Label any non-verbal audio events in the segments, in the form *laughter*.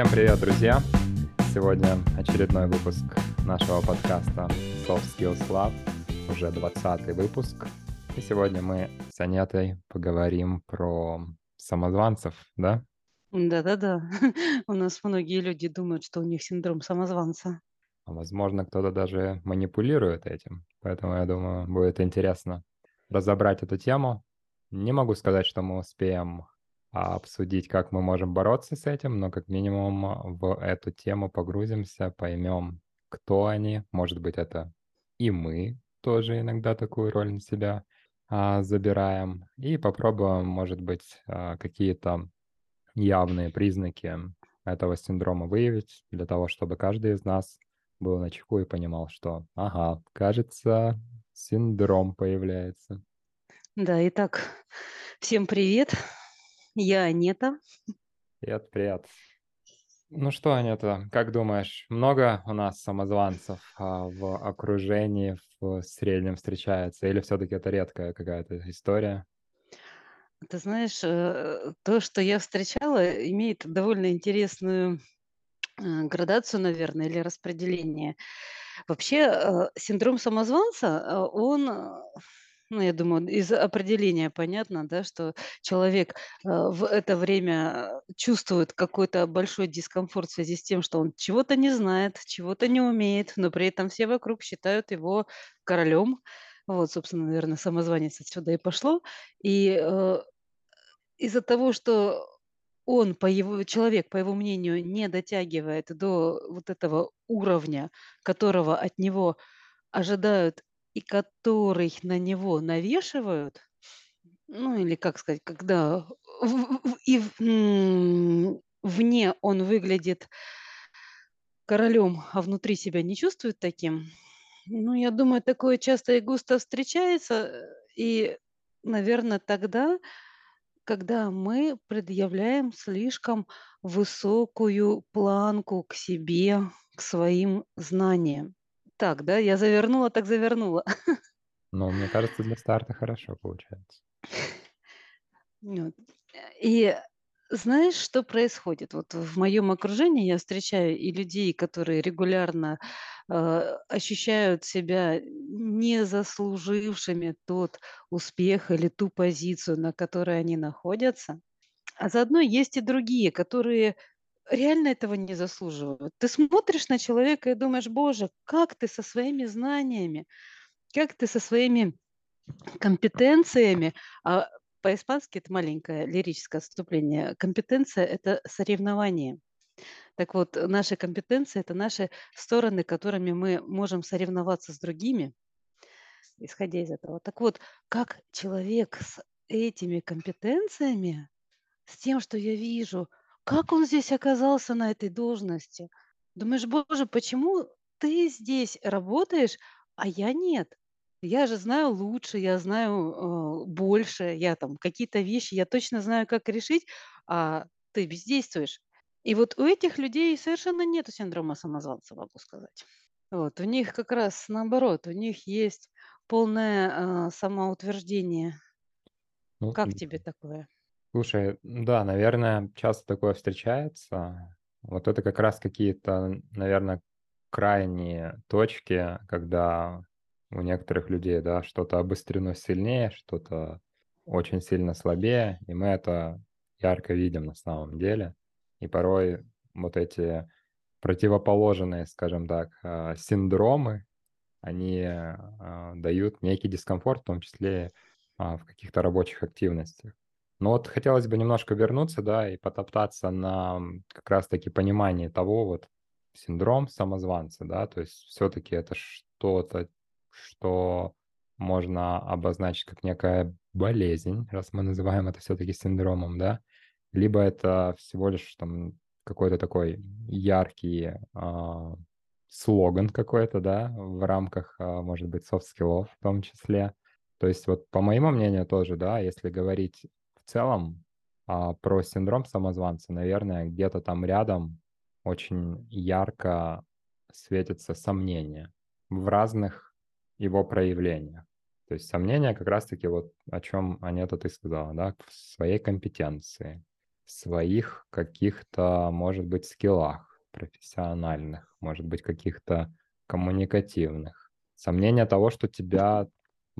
Всем привет, друзья! Сегодня очередной выпуск нашего подкаста Soft Skills Lab, уже 20 выпуск. И сегодня мы с Анетой поговорим про самозванцев, да? Да-да-да. *laughs* У нас многие люди думают, что у них синдром самозванца. А возможно, кто-то даже манипулирует этим. Поэтому, я думаю, будет интересно разобрать эту тему. Не могу сказать, что мы успеем обсудить, как мы можем бороться с этим, но как минимум в эту тему погрузимся, поймем, кто они. Может быть, это и мы тоже иногда такую роль на себя а, забираем. И попробуем, может быть, а, какие-то явные признаки этого синдрома выявить для того, чтобы каждый из нас был на чеку и понимал, что, ага, кажется, синдром появляется. Да, итак, всем привет. Я Анета. Привет, привет. Ну что, Анета, как думаешь, много у нас самозванцев а, в окружении в среднем встречается, или все-таки это редкая какая-то история? Ты знаешь, э, то, что я встречала, имеет довольно интересную э, градацию, наверное, или распределение. Вообще, э, синдром самозванца, он, ну, я думаю, из определения понятно, да, что человек в это время чувствует какой-то большой дискомфорт в связи с тем, что он чего-то не знает, чего-то не умеет, но при этом все вокруг считают его королем. Вот, собственно, наверное, самозванец отсюда и пошло. И из-за того, что он, по его человек, по его мнению, не дотягивает до вот этого уровня, которого от него ожидают и который на него навешивают, ну или как сказать, когда в, в, и в, вне он выглядит королем, а внутри себя не чувствует таким, ну, я думаю, такое часто и густо встречается, и, наверное, тогда когда мы предъявляем слишком высокую планку к себе, к своим знаниям. Так, да, я завернула, так завернула. *laughs* Ну, мне кажется, для старта хорошо получается. И знаешь, что происходит? Вот в моем окружении я встречаю и людей, которые регулярно э, ощущают себя не заслужившими тот успех или ту позицию, на которой они находятся. А заодно есть и другие, которые реально этого не заслуживают. Ты смотришь на человека и думаешь, боже, как ты со своими знаниями, как ты со своими компетенциями, а по-испански это маленькое лирическое отступление. Компетенция – это соревнование. Так вот, наши компетенции – это наши стороны, которыми мы можем соревноваться с другими, исходя из этого. Так вот, как человек с этими компетенциями, с тем, что я вижу, как он здесь оказался на этой должности? Думаешь, боже, почему ты здесь работаешь, а я нет? Я же знаю лучше, я знаю, э, больше, я там какие-то вещи, я точно знаю, как решить, а ты бездействуешь. И вот у этих людей совершенно нету синдрома самозванца, могу сказать. Вот, у них как раз наоборот, у них есть полное э, самоутверждение. Ну, Как тебе такое? Слушай, да, наверное, часто такое встречается. Вот это как раз какие-то, наверное, крайние точки, когда у некоторых людей, да, что-то обострено сильнее, что-то очень сильно слабее, и мы это ярко видим на самом деле. И порой вот эти противоположные, скажем так, а, синдромы, они а, дают некий дискомфорт, в том числе а, в каких-то рабочих активностях. Но вот хотелось бы немножко вернуться, да, и потоптаться на как раз-таки понимании того вот синдром самозванца, да, то есть все-таки это что-то что можно обозначить как некая болезнь, раз мы называем это все-таки синдромом, да, либо это всего лишь там какой-то такой яркий э, слоган какой-то, да, в рамках, э, может быть, soft skill ов в том числе. То есть вот по моему мнению тоже, да, если говорить целом э, про синдром самозванца, наверное, где-то там рядом очень ярко светятся сомнения в разных его проявления. То есть сомнения как раз-таки вот о чем Анета ты сказала, да, в своей компетенции, в своих каких-то, может быть, скиллах профессиональных, может быть, каких-то коммуникативных. Сомнение того, что тебя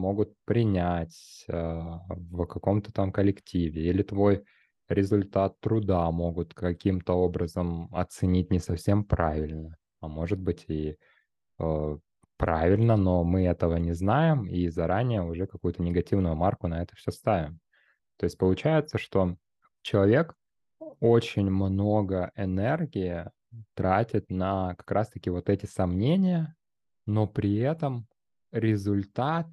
могут принять э, в каком-то там коллективе, или твой результат труда могут каким-то образом оценить не совсем правильно, а может быть и э, правильно, но мы этого не знаем и заранее уже какую-то негативную марку на это все ставим. То есть получается, что человек очень много энергии тратит на как раз-таки вот эти сомнения, но при этом результат,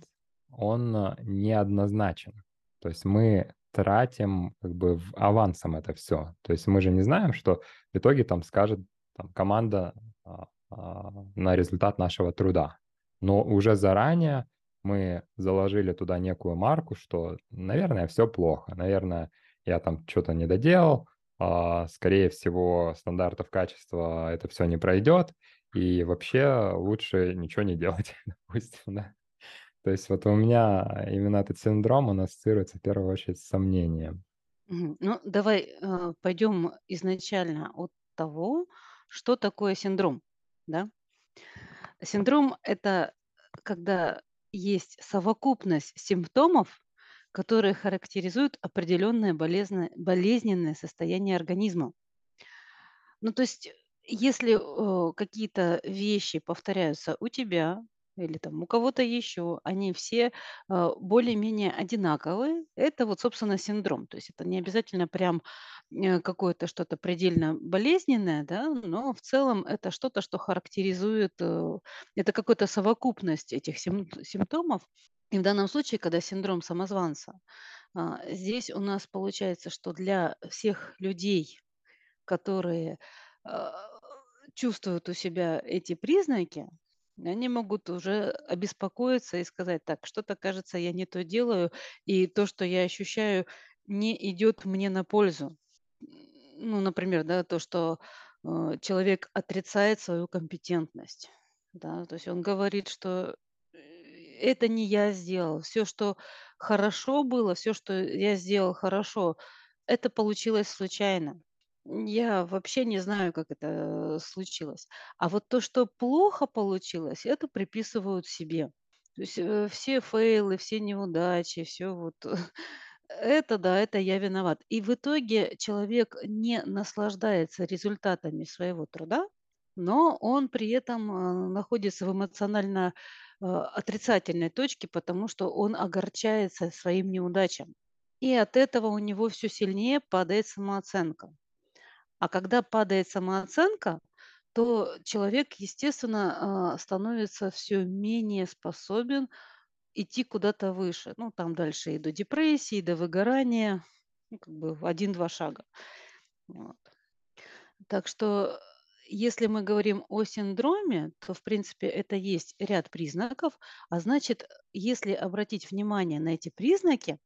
он э, неоднозначен. То есть мы тратим как бы в авансом это все. То есть мы же не знаем, что в итоге там скажет там, команда а, а, на результат нашего труда. Но уже заранее мы заложили туда некую марку, что, наверное, все плохо, наверное, я там что-то не доделал, а, скорее всего, стандартов качества это все не пройдет, и вообще лучше ничего не делать, *laughs* допустим, да. То есть вот у меня именно этот синдром, он ассоциируется в первую очередь с сомнением. Ну, давай э, пойдем изначально от того, что такое синдром, да? Синдром – это когда есть совокупность симптомов, которые характеризуют определенное болезненное, состояние организма. Ну, то есть, если э, какие-то вещи повторяются у тебя, или там у кого-то еще, они все э, более-менее одинаковые. Это вот, собственно, синдром. То есть это не обязательно прям э, какое-то что-то предельно болезненное, да, но в целом это что-то, что характеризует, э, это какая-то совокупность этих сим- симптомов. И в данном случае, когда синдром самозванца, здесь у нас получается, что для всех людей, которые чувствуют у себя эти признаки, они могут уже обеспокоиться и сказать, так, что-то, кажется, я не то делаю, и то, что я ощущаю, не идет мне на пользу. Ну, например, да, то, что э, человек отрицает свою компетентность. Да, то есть он говорит, что э, это не я сделал. Все, что хорошо было, все, что я сделал хорошо, это получилось случайно. Я вообще не знаю, как это случилось. А вот то, что плохо получилось, это приписывают себе. То есть э, все фейлы, все неудачи, все вот *laughs* это да, это я виноват. И в итоге человек не наслаждается результатами своего труда, но он при этом э, находится в эмоционально э, отрицательной точке, потому что он огорчается своим неудачам. И от этого у него все сильнее падает самооценка. А когда падает самооценка, то человек, естественно, а, становится все менее способен идти куда-то выше. Ну, там дальше и до депрессии, и до выгорания, ну, как бы один-два шага. Вот. Так что, если мы говорим о синдроме, то, в принципе, это есть ряд признаков. А значит, если обратить внимание на эти признаки,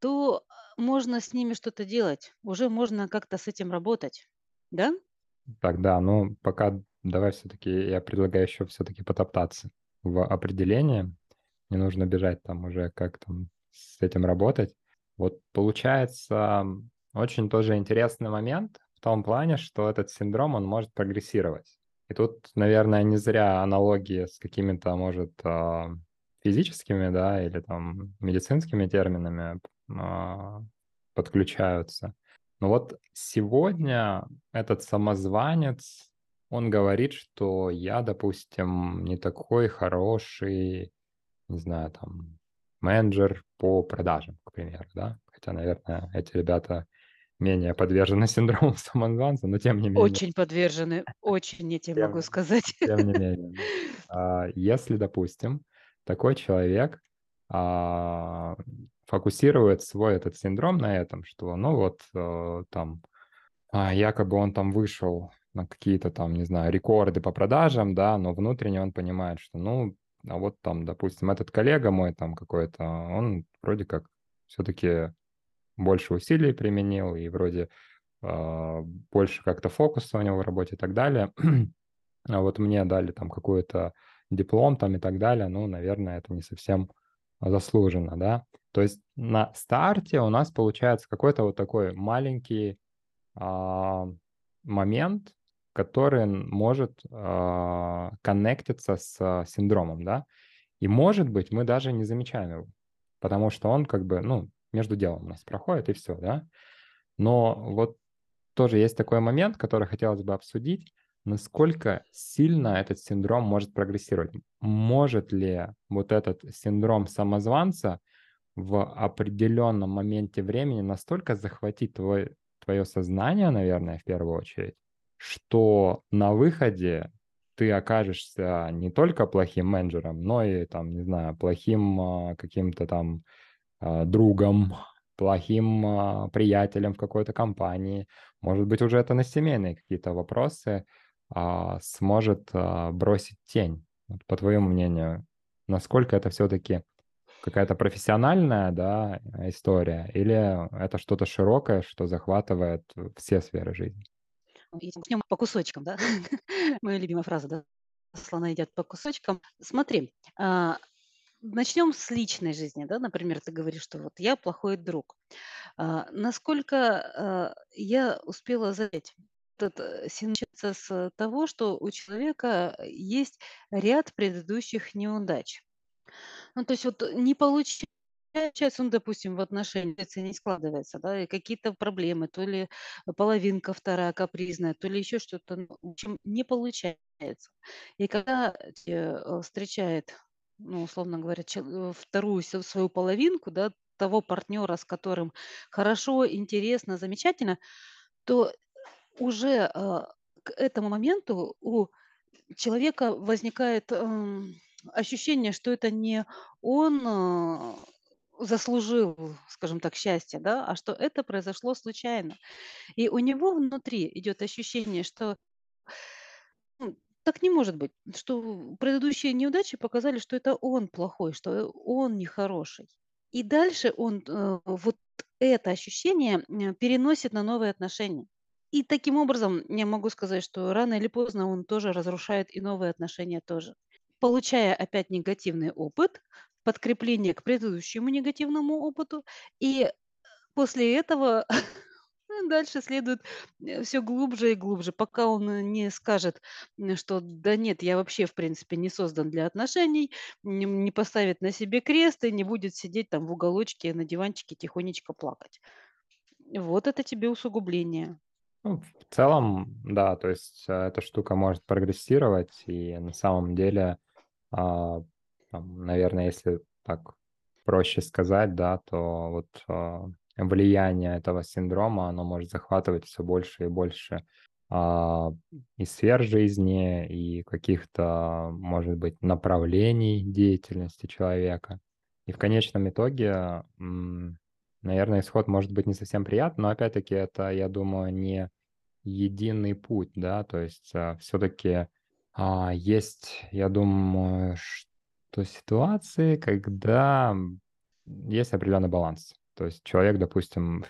то можно с ними что-то делать, уже можно как-то с этим работать, да? Так, да, ну пока давай все-таки, я предлагаю еще все-таки потоптаться в определении. Не нужно бежать там уже, как там с этим работать. Вот получается очень тоже интересный момент в том плане, что этот синдром, он может прогрессировать. И тут, наверное, не зря аналогии с какими-то, может, а, физическими, да, или там медицинскими терминами подключаются. Но вот сегодня этот самозванец, он говорит, что я, допустим, не такой хороший, не знаю, там, менеджер по продажам, к примеру, да? Хотя, наверное, эти ребята менее подвержены *laughs* синдрому самозванца, но тем не менее. Очень подвержены, очень, я тебе тем, могу сказать. *laughs* Тем не *laughs* менее. А, если, допустим, такой человек а, фокусирует свой этот синдром на этом, что, ну вот, э, там, а, якобы он там вышел на какие-то там, не знаю, рекорды по продажам, да, но внутренне он понимает, что, ну, а вот там, допустим, этот коллега мой там какой-то, он вроде как все-таки больше усилий применил и вроде э, больше как-то фокуса у него в работе и так далее. *clears throat* а вот мне дали там какой-то диплом там и так далее, ну, наверное, это не совсем заслуженно, да. То есть на старте у нас получается какой-то вот такой маленький а, момент, который может а, коннектиться с синдромом, да, и, может быть, мы даже не замечаем его, потому что он как бы, ну, между делом у нас проходит, и все, да. Но вот тоже есть такой момент, который хотелось бы обсудить, насколько сильно этот синдром может прогрессировать. Может ли вот этот синдром самозванца в определенном моменте времени настолько захватить твой, твое сознание, наверное, в первую очередь, что на выходе ты окажешься не только плохим менеджером, но и, там, не знаю, плохим а, каким-то там а, другом, плохим а, приятелем в какой-то компании. Может быть, уже это на семейные какие-то вопросы а, сможет а, бросить тень. Вот, по твоему мнению, насколько это все-таки какая-то профессиональная да, история, или это что-то широкое, что захватывает все сферы жизни? Начнем по кусочкам, да? *laughs* Моя любимая фраза, да? Слона едят по кусочкам. Смотри, а, начнем с личной жизни, да? Например, ты говоришь, что вот я плохой друг. А, насколько а, я успела заметить, этот э, с того, что у человека есть ряд предыдущих неудач. Ну, то есть вот не получается, он, допустим, в отношениях не складывается, да, и какие-то проблемы, то ли половинка вторая капризная, то ли еще что-то, ну, в общем, не получается. И когда э, встречает, ну, условно говоря, э, вторую свою половинку, да, того партнера, с которым хорошо, интересно, замечательно, то уже э, к этому моменту у человека возникает эм, ощущение, что это не он э, заслужил, скажем так, счастье, да, а что это произошло случайно. И у него внутри идет ощущение, что ну, так не может быть, что предыдущие неудачи показали, что это он плохой, что он нехороший. И дальше он э, вот это ощущение переносит на новые отношения. И таким образом я могу сказать, что рано или поздно он тоже разрушает и новые отношения тоже. Получая опять негативный опыт, подкрепление к предыдущему негативному опыту, и после этого *laughs* дальше следует все глубже и глубже, пока он э, не скажет, что да нет, я вообще в принципе не создан для отношений, не поставит на себе крест и не будет сидеть там в уголочке на диванчике тихонечко плакать. Вот это тебе усугубление. Ну, в целом, да, то есть э, эта штука может прогрессировать, и на самом деле, а, наверное, если так проще сказать, да, то вот а, влияние этого синдрома, оно может захватывать все больше и больше а, и сфер жизни, и каких-то, может быть, направлений деятельности человека. И в конечном итоге наверное, исход может быть не совсем приятный, но опять-таки это, я думаю, не единый путь, да, то есть а, все-таки а, есть, я думаю, что ситуации, когда есть определенный баланс. То есть человек, допустим,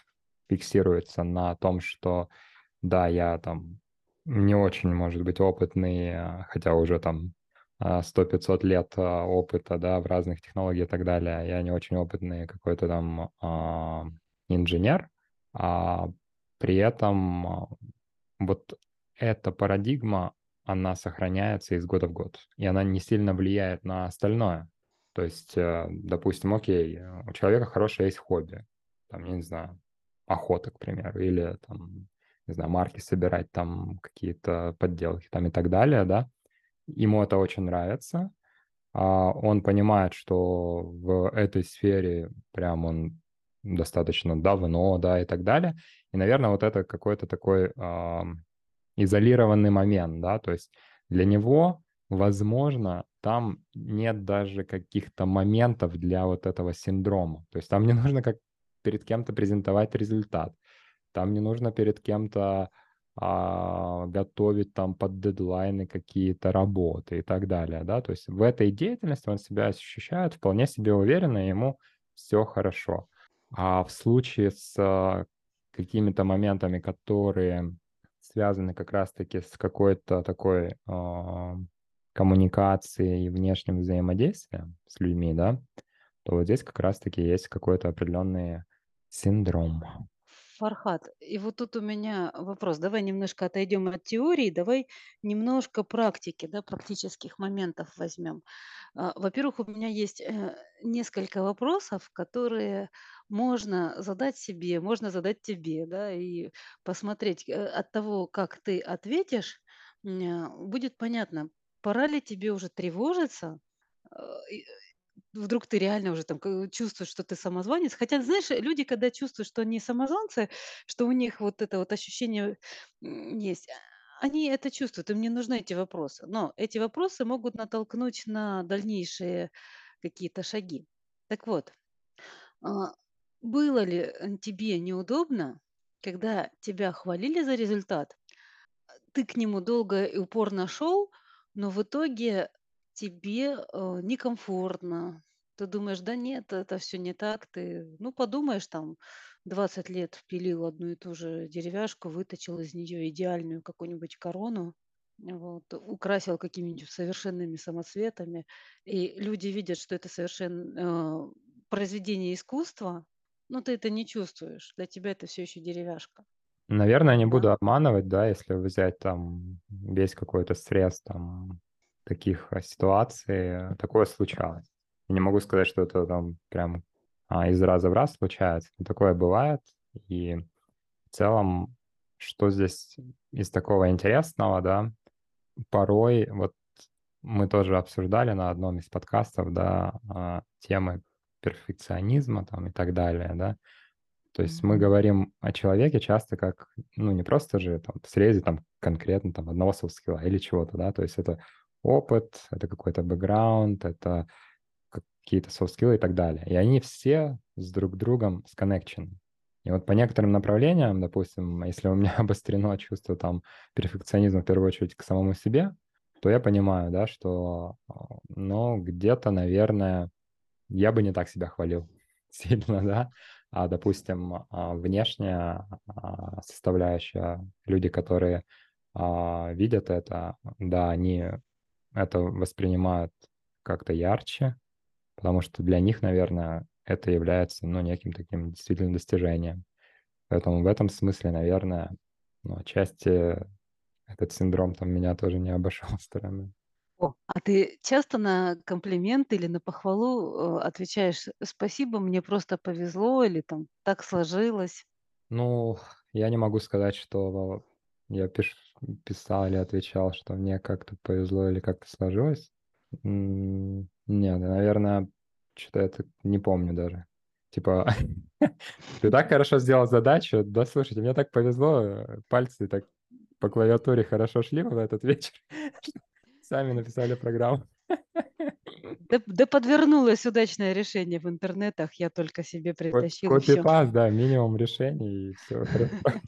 фиксируется на том, что да, я там не очень, может быть, опытный, а, хотя уже там 100-500 лет а, опыта, да, в разных технологиях и так далее. Я не очень опытный какой-то там а, инженер, а при этом а, вот эта парадигма, она сохраняется из года в год, и она не сильно влияет на остальное. То есть, э, допустим, окей, у человека хорошее есть хобби, там, я не знаю, охота, к примеру, или там, не знаю, марки собирать, там какие-то подделки там и так далее, да, ему это очень нравится, а он понимает, что в этой сфере прям он достаточно давно, да, и так далее. И, наверное, вот это какой-то такой э, изолированный момент, да, то есть для него, возможно, там нет даже каких-то моментов для вот этого синдрома. То есть там не нужно как перед кем-то презентовать результат, там не нужно перед кем-то а, готовить там под дедлайны какие-то работы и так далее, да, то есть в этой деятельности он себя ощущает вполне себе уверенно, ему все хорошо. А в случае с какими-то моментами, которые связаны как раз-таки с какой-то такой э, коммуникацией и внешним взаимодействием с людьми, да, то вот здесь как раз-таки есть какой-то определенный синдром. Фархат, и вот тут у меня вопрос. Давай немножко отойдем от теории, давай немножко практики, да, практических моментов возьмем. А, во-первых, у меня есть, э, несколько вопросов, которые можно задать себе, можно задать тебе, да, и посмотреть, э, от того, как ты ответишь, а, будет понятно, пора ли тебе уже тревожиться, э, вдруг ты реально уже там чувствуешь, что ты самозванец. Хотя, знаешь, люди, когда чувствуют, что они самозванцы, что у них вот это вот ощущение, есть, а, они это чувствуют, им не нужны эти вопросы. Но эти вопросы могут натолкнуть на дальнейшие какие-то шаги. Так вот, а, было ли, э, тебе неудобно, когда тебя хвалили за результат, ты к нему долго и упорно шел, но в итоге тебе, э, некомфортно. Ты думаешь: "Да нет, это всё не так". Ты, ну, подумаешь, там 20 лет пилил одну и ту же деревяшку, выточил из неё идеальную какую-нибудь корону, вот, украсил какими-нибудь совершенными самоцветами, и люди видят, что это совершен э, произведение искусства, но ты это не чувствуешь. Для тебя это всё ещё деревяшка. Наверное, не буду обманывать, да, если взять там весь какой-то срез там таких, а, ситуаций, такое случалось. Не могу сказать, что это там прям, а, из раза в раз случается, но такое бывает. И в целом, что здесь из такого интересного, да, порой вот мы тоже обсуждали на одном из подкастов, да, а, темы перфекционизма там и так далее, да. То есть мы говорим о человеке часто как, ну, не просто же там в срезе там конкретно там одного софт-скилла или чего-то, да. То есть это опыт, это какой-то бэкграунд, это какие-то софт-скиллы и так далее. И они все с друг другом сконнекчены. И вот по некоторым направлениям, допустим, если у меня *laughs* обострено чувство там перфекционизма в первую очередь к самому себе, то я понимаю, да, что, а, ну, где-то, наверное, я бы не так себя хвалил *laughs* сильно, да. А, допустим, а, внешняя, а, составляющая, люди, которые, а, видят это, да, они это воспринимают как-то ярче, потому что для них, наверное, это является, ну, неким таким действительно достижением. Поэтому в этом смысле, наверное, ну, отчасти этот синдром там меня тоже не обошел стороной. О, а ты часто на комплимент или на похвалу, э, отвечаешь: "Спасибо, мне просто повезло" или там "Так сложилось"? Ну, я не могу сказать, что я пиш писал или отвечал, что мне как-то повезло или как-то сложилось. Нет, наверное, я так не помню даже. Типа: *laughs* "Ты так хорошо сделал задачу". Да, слушайте, мне так повезло, пальцы так по клавиатуре хорошо шли в этот вечер, *laughs* сами написали программу. Да да подвернулось удачное решение в интернетах, я только себе притащил копи-паст, да, минимум решений, и всё *laughs* хорошо.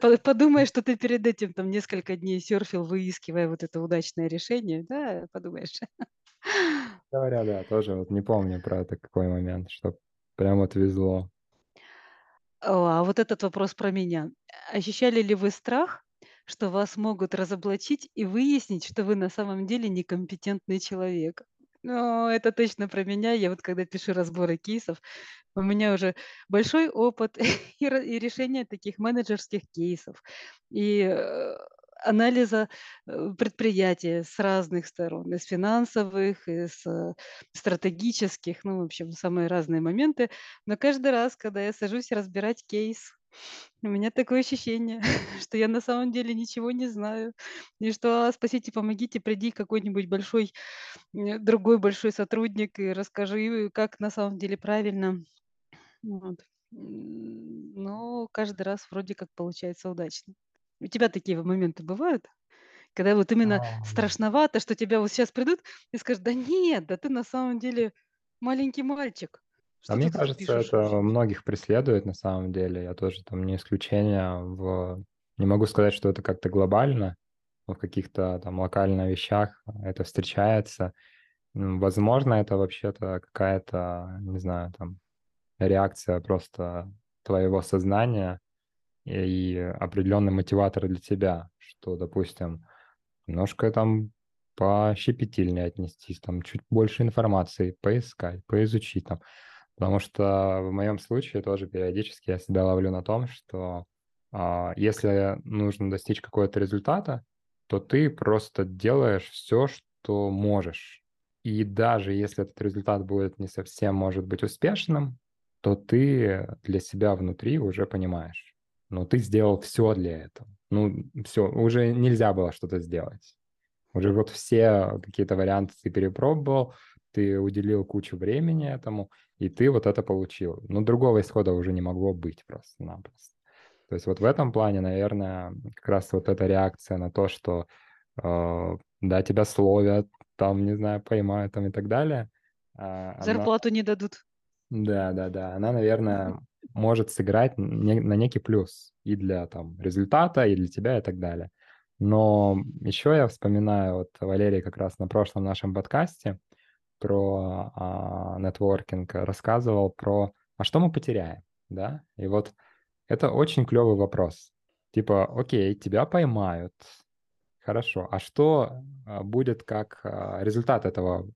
По подумаешь, что ты перед этим там несколько дней серфил, выискивая вот это удачное решение, да, подумаешь. *laughs* Говоря, да, тоже вот не помню про такой момент, что прям вот везло. О, а вот этот вопрос про меня. Ощущали ли вы страх, что вас могут разоблачить и выяснить, что вы на самом деле некомпетентный человек? О, это точно про меня. Я вот когда пишу разборы кейсов, у меня уже большой опыт *laughs* и и решения таких менеджерских кейсов, и, э, анализа, э, предприятия с разных сторон: и с финансовых, и с стратегических, ну, в общем, самые разные моменты. Но каждый раз, когда я сажусь разбирать кейс, у меня такое ощущение, *laughs* что я на самом деле ничего не знаю, и что: "А, спасите, помогите, приди какой-нибудь большой, м, другой большой сотрудник и расскажи, как на самом деле правильно". Вот. М, но каждый раз вроде как получается удачно. У тебя такие моменты бывают? Когда вот именно Ам. страшновато, что тебя вот щас придут и скажут: "Да нет, да ты на самом деле маленький мальчик. А Что ты мне кажется, пишешь это вообще?" многих преследует на самом деле. Я тоже там не исключение в не могу сказать, что это как-то глобально, но в каких-то там локальных вещах это встречается. Возможно, это вообще-то какая-то, не знаю, там реакция просто твоего сознания и определённый мотиватор для тебя, что, допустим, немножко там пощепетильнее отнестись, там чуть больше информации поискать, поизучить там. Потому что в моем случае тоже периодически я себя ловлю на том, что а, если нужно достичь какого-то результата, то ты просто делаешь все, что можешь. И даже если этот результат будет не совсем, может быть, успешным, то ты для себя внутри уже понимаешь, ну, ты сделал все для этого. Ну, все, уже нельзя было что-то сделать. Уже вот все какие-то варианты ты перепробовал, ты уделил кучу времени этому, и ты вот это получил. Но другого исхода уже не могло быть просто-напросто. То есть вот в этом плане, наверное, как раз вот эта реакция на то, что э, да, тебя словят, там, не знаю, поймают там и так далее. Э, Зарплату она... не дадут. Да, да, да. Она, наверное, может сыграть не, на некий плюс и для там результата, и для тебя, и так далее. Но еще я вспоминаю, вот Валерий как раз на прошлом нашем подкасте про а, нетворкинг рассказывал про, а что мы потеряем, да? И вот это очень клевый вопрос. Типа, окей, тебя поймают, хорошо, а что а, будет как а, результат этого,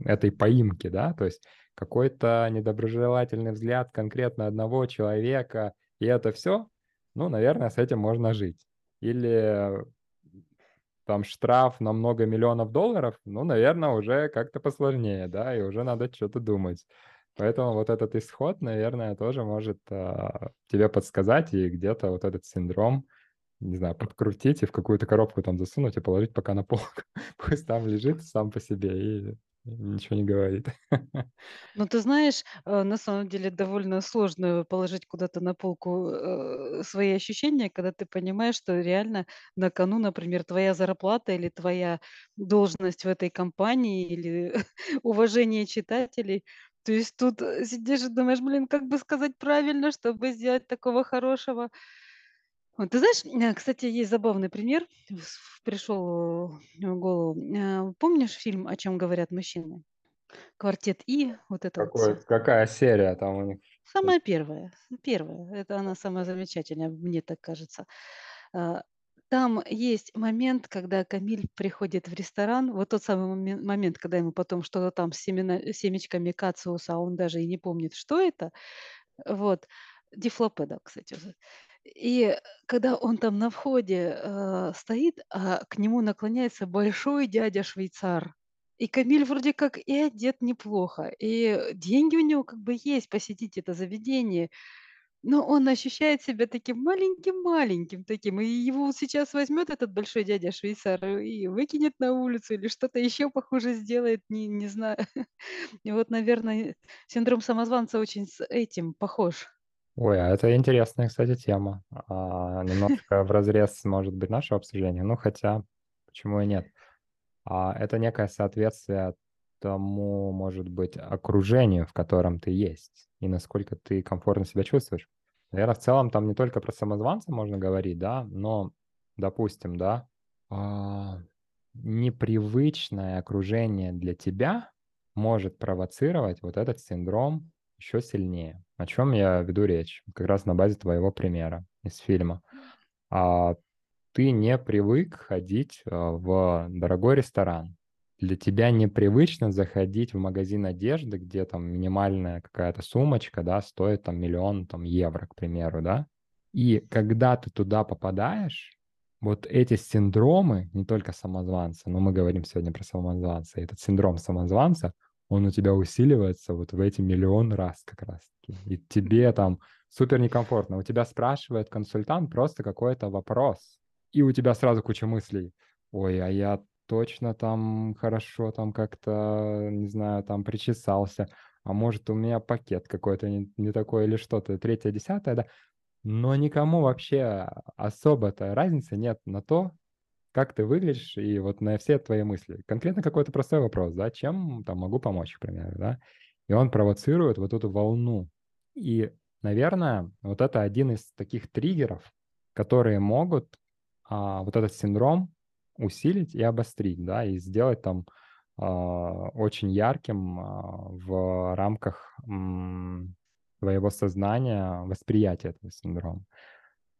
этой поимки, да? То есть какой-то недоброжелательный взгляд конкретно одного человека, и это все, ну, наверное, с этим можно жить. Или там штраф на много миллионов долларов, ну, наверное, уже как-то посложнее, да, и уже надо что-то думать. Поэтому вот этот исход, наверное, тоже может а, тебе подсказать и где-то вот этот синдром, не знаю, подкрутить и в какую-то коробку там засунуть и положить пока на полку. *laughs* Пусть там лежит сам по себе и ничего не говорит. *laughs* Ну, ты знаешь, э, на самом деле довольно сложно положить куда-то на полку э, свои ощущения, когда ты понимаешь, что реально на кону, например, твоя зарплата или твоя должность в этой компании или *laughs* уважение читателей. То есть тут э, сидишь и думаешь, блин, как бы сказать правильно, чтобы сделать такого хорошего. Вот, ты знаешь, э, кстати, есть забавный пример, пришел в голову. Э, помнишь фильм «О чем говорят мужчины»? Квартет И, вот это вот все. какая серия там у них? Самая первая, первая. Это она самая замечательная, мне так кажется. А, там есть момент, когда Камиль приходит в ресторан, вот тот самый момент, когда ему потом что-то там с семена, семечками кациуса, а он даже и не помнит, что это. Вот. Дифлопеда, кстати. И когда он там на входе э, стоит, а к нему наклоняется большой дядя-швейцар. И Камиль вроде как и одет неплохо, и деньги у него как бы есть посетить это заведение. Но он ощущает себя таким маленьким-маленьким таким, и его сейчас возьмет этот большой дядя швейцар и выкинет на улицу или что-то еще похуже сделает, не, не знаю. *laughs* И вот, наверное, синдром самозванца очень с этим похож. Ой, а это интересная, кстати, тема. А, немножко в разрез, может быть, нашего обсуждения, ну хотя, почему и нет. А, это некое соответствие тому, может быть, окружению, в котором ты есть, и насколько ты комфортно себя чувствуешь. Наверное, в целом там не только про самозванца можно говорить, да, но, допустим, да, а, непривычное окружение для тебя может провоцировать вот этот синдром еще сильнее. О чем я веду речь? Как раз на базе твоего примера из фильма. А, ты не привык ходить а, в дорогой ресторан. Для тебя непривычно заходить в магазин одежды, где там минимальная какая-то сумочка, да, стоит там миллион там, евро, к примеру, да. И когда ты туда попадаешь, вот эти синдромы, не только самозванца, но мы говорим сегодня про самозванца, этот синдром самозванца, он у тебя усиливается вот в эти миллион раз как раз-таки. И тебе там супер некомфортно. У тебя спрашивает консультант просто какой-то вопрос, и у тебя сразу куча мыслей. Ой, а я точно там хорошо там как-то, не знаю, там причесался, а может у меня пакет какой-то не, не такой или что-то, третье, десятое, да. Но никому вообще особо-то разницы нет на то, как ты выглядишь, и вот на все твои мысли. Конкретно какой-то простой вопрос, да, чем там могу помочь, к примеру, да, и он провоцирует вот эту волну. И, наверное, вот это один из таких триггеров, которые могут а, вот этот синдром усилить и обострить, да, и сделать там а, очень ярким а, в рамках м, твоего сознания восприятия этого синдрома.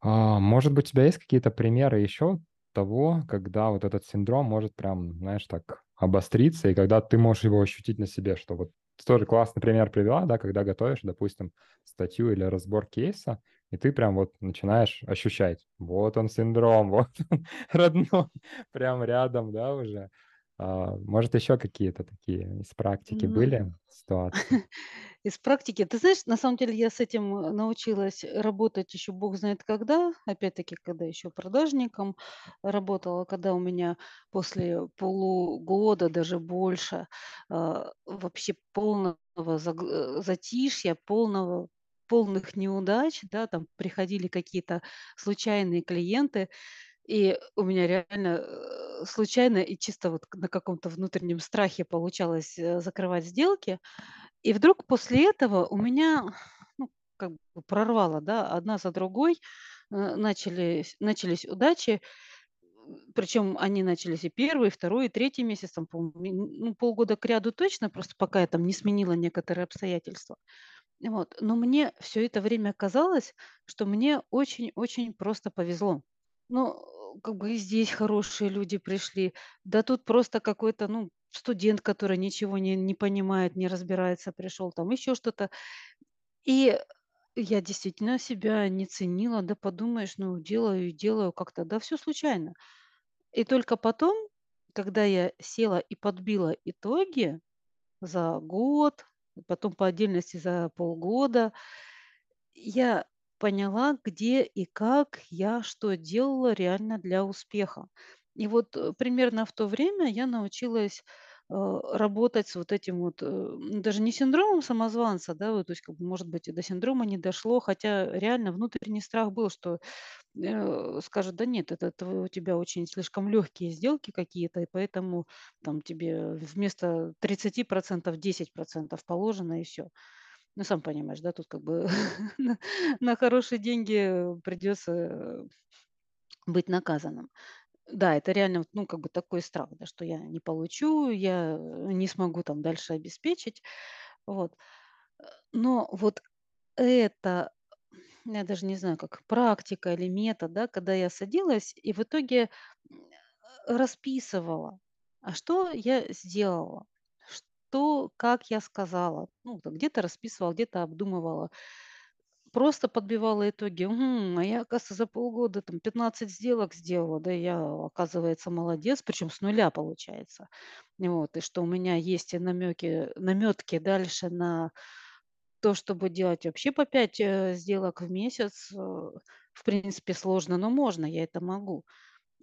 А, может быть, у тебя есть какие-то примеры еще того, когда вот этот синдром может прям, знаешь, так обостриться, и когда ты можешь его ощутить на себе, что вот тоже классный пример привела, да, когда готовишь, допустим, статью или разбор кейса, и ты прям вот начинаешь ощущать, вот он синдром, *laughs* вот он родной, прям рядом, да, уже. А, может, еще какие-то такие из практики Ну, были ситуации? *laughs* из практики, ты знаешь, на самом деле я с этим э, научилась работать еще бог знает когда. Опять-таки, когда еще продажником работала, когда у меня после полугода, даже больше, а, вообще полного э, затишья, полного полных неудач, да, там приходили какие-то случайные клиенты, и у меня реально, э, случайно и чисто вот к на каком-то внутреннем страхе получалось, э, закрывать сделки. И вдруг после этого у меня, ну, как бы прорвало, да, одна за другой, э, начались начались удачи. причем они начались и первый, и второй, и третий месяц, там, ну, полгода кряду точно, просто пока я там не сменила некоторые обстоятельства. Вот. Но мне все это время казалось, что мне очень-очень просто повезло. Ну, как бы и здесь хорошие люди пришли. Да тут просто какой-то, ну, студент, который ничего не не понимает, не разбирается, пришел, там еще что-то. И я действительно себя не ценила. Да подумаешь, ну, делаю делаю как-то, да все случайно. И только потом, когда я села и подбила итоги за год, потом по отдельности за полгода, я поняла, где и как я что делала реально для успеха. И вот, э, примерно в то время я научилась, э, работать с вот этим вот, э, даже не синдромом самозванца, да, вот, то есть, как бы, может быть, и до синдрома не дошло, хотя реально внутренний страх был, что, скажут: "Да нет, это тв у тебя очень слишком легкие сделки какие-то, и поэтому там тебе вместо тридцати процентов 10 положено, и все. Ну, сам понимаешь, да, тут как бы *laughs* на хорошие деньги придется, быть наказанным. Да, это реально ну, как бы такой страх, да, что я не получу, я, не смогу там дальше обеспечить. Вот. Но вот это, я даже не знаю, как практика или метод, да, когда я садилась и в итоге, расписывала, а что я сделала, что, как я сказала. Ну, где-то расписывала, где-то обдумывала. Просто подбивала итоги. Мгм, а я, оказывается, за полгода там 15 сделок сделала. Да я, оказывается, молодец, причем с нуля получается. Вот, и что у меня есть намеки, наметки дальше на то, чтобы делать вообще по 5 э, сделок в месяц. э, В принципе, сложно, но можно, я это могу.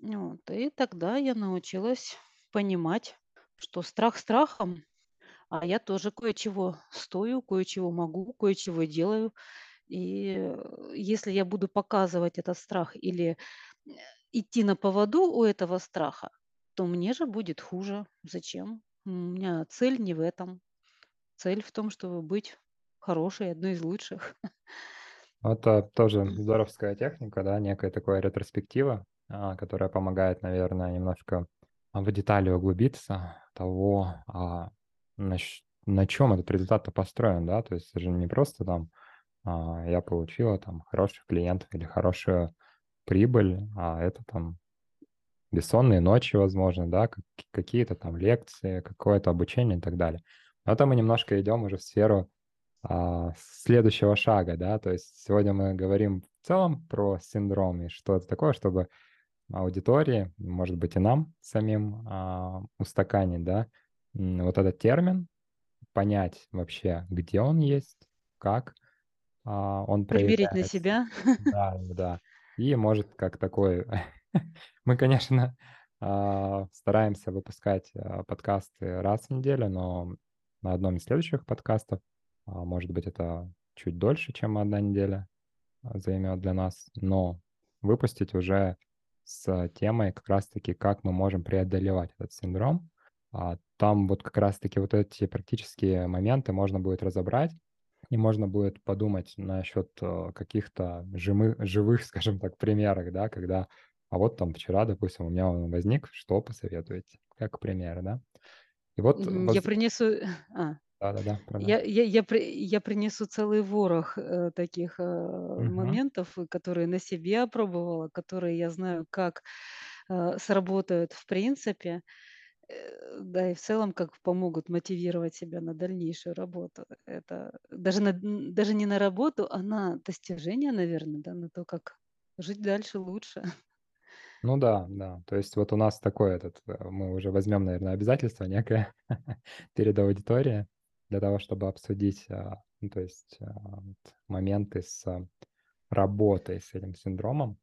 Вот, и тогда я научилась понимать, что страх страхом, а я тоже кое-чего стою, кое-чего могу, кое-чего делаю. И, э, если я буду показывать этот страх или, э, идти на поводу у этого страха, то мне же будет хуже. Зачем? У меня цель не в этом. Цель в том, чтобы быть хорошей, одной из лучших. Это тоже здоровская техника, да, некая такая ретроспектива, а, которая помогает, наверное, немножко в детали углубиться того, а, на, на чем этот результат построен, да, то есть это же не просто там а, я получила там хороших клиентов или хорошую прибыль, а это там бессонные ночи, возможно, да, как- какие-то там лекции, какое-то обучение и так далее. Но это мы немножко идем уже в сферу а, следующего шага, да, то есть сегодня мы говорим в целом про синдром и что это такое, чтобы аудитории, может быть, и нам самим а, устаканить, да, вот этот термин, понять вообще, где он есть, как а, он Примерить на проявляется. себя. Да, да. И может как такой... *laughs* Мы, конечно, а, стараемся выпускать а, подкасты раз в неделю, но на одном из следующих подкастов, а, может быть, это чуть дольше, чем одна неделя займет для нас, но выпустить уже с темой как раз-таки, как мы можем преодолевать этот синдром. А, Там вот как раз-таки вот эти практические моменты можно будет разобрать, и можно будет подумать насчет э, каких-то живых, *laughs* скажем так, примерах, да, когда, а вот там вчера, допустим, у меня он возник, что посоветуете, как пример, да. И вот. Я воз... принесу *laughs* а, да-да-да, я продолжай. я я при я принесу целый ворох, э, таких, э, Мгм. моментов, э, которые на себе опробовала, которые я знаю, как, э, сработают в принципе. Э, да, и в целом как помогут мотивировать себя на дальнейшую работу. Это даже на даже не на работу, а на достижение, наверно, да, на то, как жить дальше лучше. Ну да, да. То есть вот у нас такой этот, э, мы уже возьмем, наверное, обязательство некое *laughs* перед аудиторией для того, чтобы обсудить, а, ну, то есть, а, моменты с работой с этим синдромом.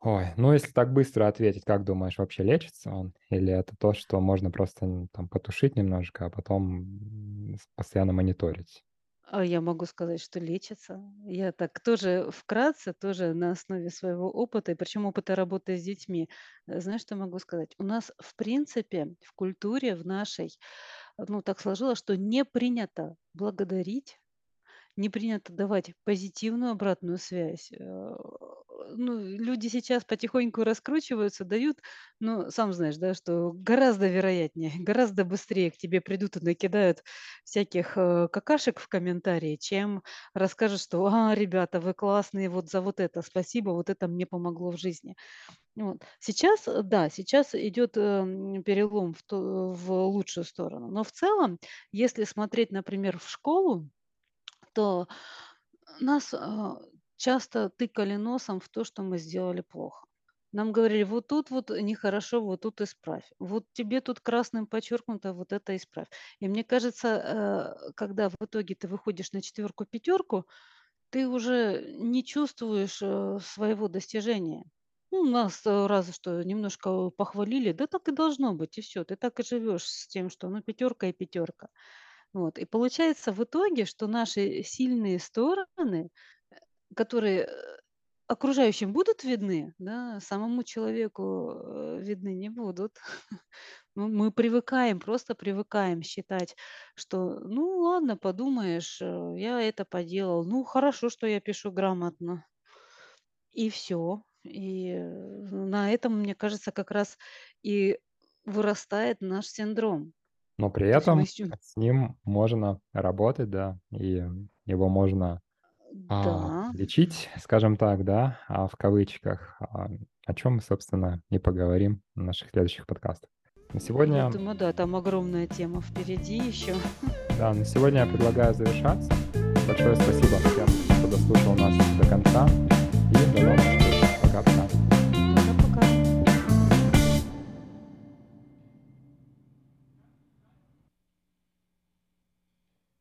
Ой, ну если так быстро ответить, как думаешь, вообще лечится он? Или это то, что можно просто, там потушить немножко, а потом, постоянно мониторить? А я могу сказать, что лечится. Я так тоже вкратце, тоже на основе своего опыта, и причем опыта работы с детьми. Э, знаешь, что могу сказать? У нас, в принципе, в культуре в нашей, ну, так сложилось, что не принято благодарить, не принято давать позитивную обратную связь. Э, ну, люди сейчас потихоньку раскручиваются, дают, но сам знаешь, да, что гораздо вероятнее, *laughs* гораздо быстрее к тебе придут и накидают всяких э, какашек в комментарии, чем расскажут, что а, ребята, вы классные, вот за вот это спасибо, вот это мне помогло в жизни. Вот. Сейчас, э, да, сейчас идет эм, перелом в, ту- в лучшую сторону. Но в целом, если смотреть, например, в школу, то нас, а, часто тыкали носом в то, что мы сделали плохо. Нам говорили: "Вот тут вот нехорошо, вот тут исправь. Вот тебе тут красным подчеркнуто, вот это исправь". И мне кажется, э, когда в итоге ты выходишь на четверку, пятерку, ты уже не чувствуешь, э, своего достижения. Ну, нас, э, разве что немножко похвалили, да так и должно быть, и все. Ты так и живешь с тем, что ну пятерка и пятерка. Вот. И получается в итоге, что наши сильные стороны, которые, э, окружающим будут видны, да, самому человеку, э, видны не будут. *laughs* Ну, мы привыкаем, просто привыкаем считать, что, ну ладно, подумаешь, э, я это поделал, ну хорошо, что я пишу грамотно. И все. И, на этом, мне кажется, как раз и вырастает наш синдром. Но при этом с ним можно работать, да, и его можно, а, да. лечить, скажем так, да, а в кавычках, а, о чем мы, собственно, и поговорим в наших следующих подкастах. На сегодня... Я думаю, да, там огромная тема впереди еще. Да, на сегодня я предлагаю завершаться. Большое спасибо всем, кто дослушал нас до конца. И до новых встреч. Пока-пока.